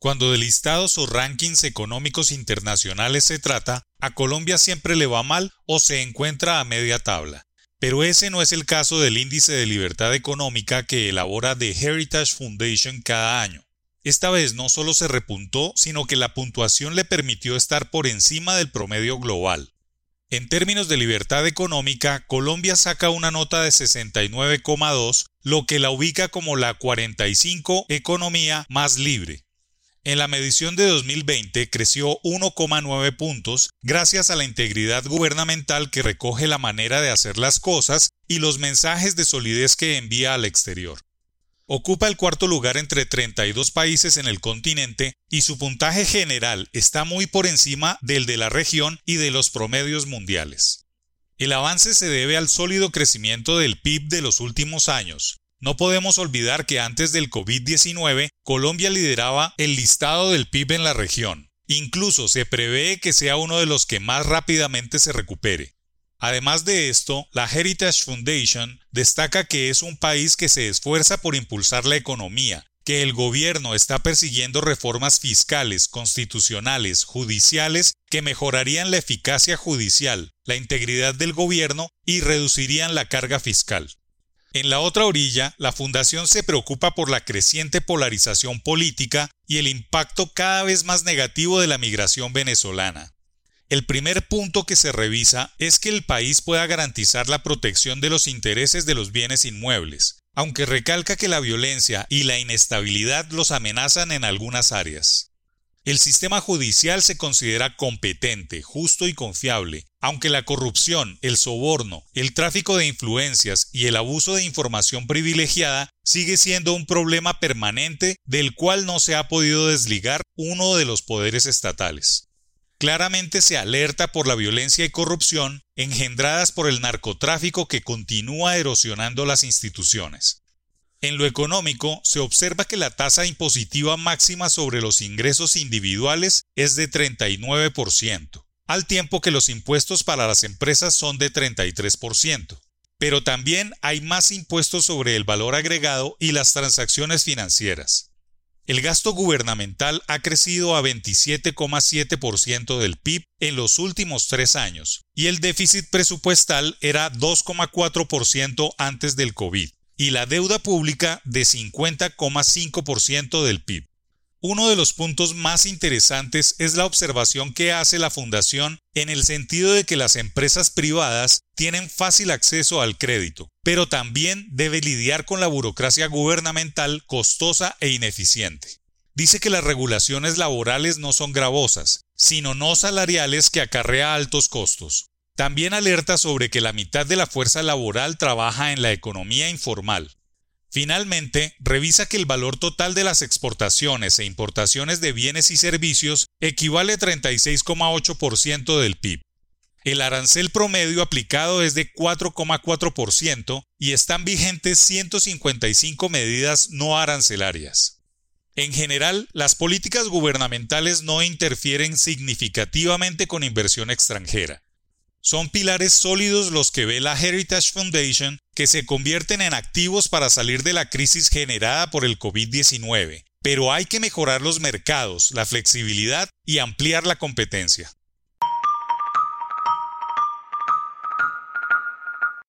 Cuando de listados o rankings económicos internacionales se trata, a Colombia siempre le va mal o se encuentra a media tabla. Pero ese no es el caso del índice de libertad económica que elabora The Heritage Foundation cada año. Esta vez no solo se repuntó, sino que la puntuación le permitió estar por encima del promedio global. En términos de libertad económica, Colombia saca una nota de 69,2, lo que la ubica como la 45 economía más libre. En la medición de 2020 creció 1,9 puntos gracias a la integridad gubernamental que recoge la manera de hacer las cosas y los mensajes de solidez que envía al exterior. Ocupa el cuarto lugar entre 32 países en el continente y su puntaje general está muy por encima del de la región y de los promedios mundiales. El avance se debe al sólido crecimiento del PIB de los últimos años. No podemos olvidar que antes del COVID-19 Colombia lideraba el listado del PIB en la región. Incluso se prevé que sea uno de los que más rápidamente se recupere. Además de esto, la Heritage Foundation destaca que es un país que se esfuerza por impulsar la economía, que el gobierno está persiguiendo reformas fiscales, constitucionales, judiciales que mejorarían la eficacia judicial, la integridad del gobierno y reducirían la carga fiscal. En la otra orilla, la Fundación se preocupa por la creciente polarización política y el impacto cada vez más negativo de la migración venezolana. El primer punto que se revisa es que el país pueda garantizar la protección de los intereses de los bienes inmuebles, aunque recalca que la violencia y la inestabilidad los amenazan en algunas áreas. El sistema judicial se considera competente, justo y confiable, aunque la corrupción, el soborno, el tráfico de influencias y el abuso de información privilegiada sigue siendo un problema permanente del cual no se ha podido desligar uno de los poderes estatales claramente se alerta por la violencia y corrupción engendradas por el narcotráfico que continúa erosionando las instituciones. En lo económico, se observa que la tasa impositiva máxima sobre los ingresos individuales es de 39%, al tiempo que los impuestos para las empresas son de 33%. Pero también hay más impuestos sobre el valor agregado y las transacciones financieras. El gasto gubernamental ha crecido a 27,7% del PIB en los últimos tres años y el déficit presupuestal era 2,4% antes del COVID y la deuda pública de 50,5% del PIB. Uno de los puntos más interesantes es la observación que hace la Fundación en el sentido de que las empresas privadas tienen fácil acceso al crédito, pero también debe lidiar con la burocracia gubernamental costosa e ineficiente. Dice que las regulaciones laborales no son gravosas, sino no salariales que acarrea altos costos. También alerta sobre que la mitad de la fuerza laboral trabaja en la economía informal, Finalmente, revisa que el valor total de las exportaciones e importaciones de bienes y servicios equivale a 36,8% del PIB. El arancel promedio aplicado es de 4,4% y están vigentes 155 medidas no arancelarias. En general, las políticas gubernamentales no interfieren significativamente con inversión extranjera. Son pilares sólidos los que ve la Heritage Foundation que se convierten en activos para salir de la crisis generada por el COVID-19, pero hay que mejorar los mercados, la flexibilidad y ampliar la competencia.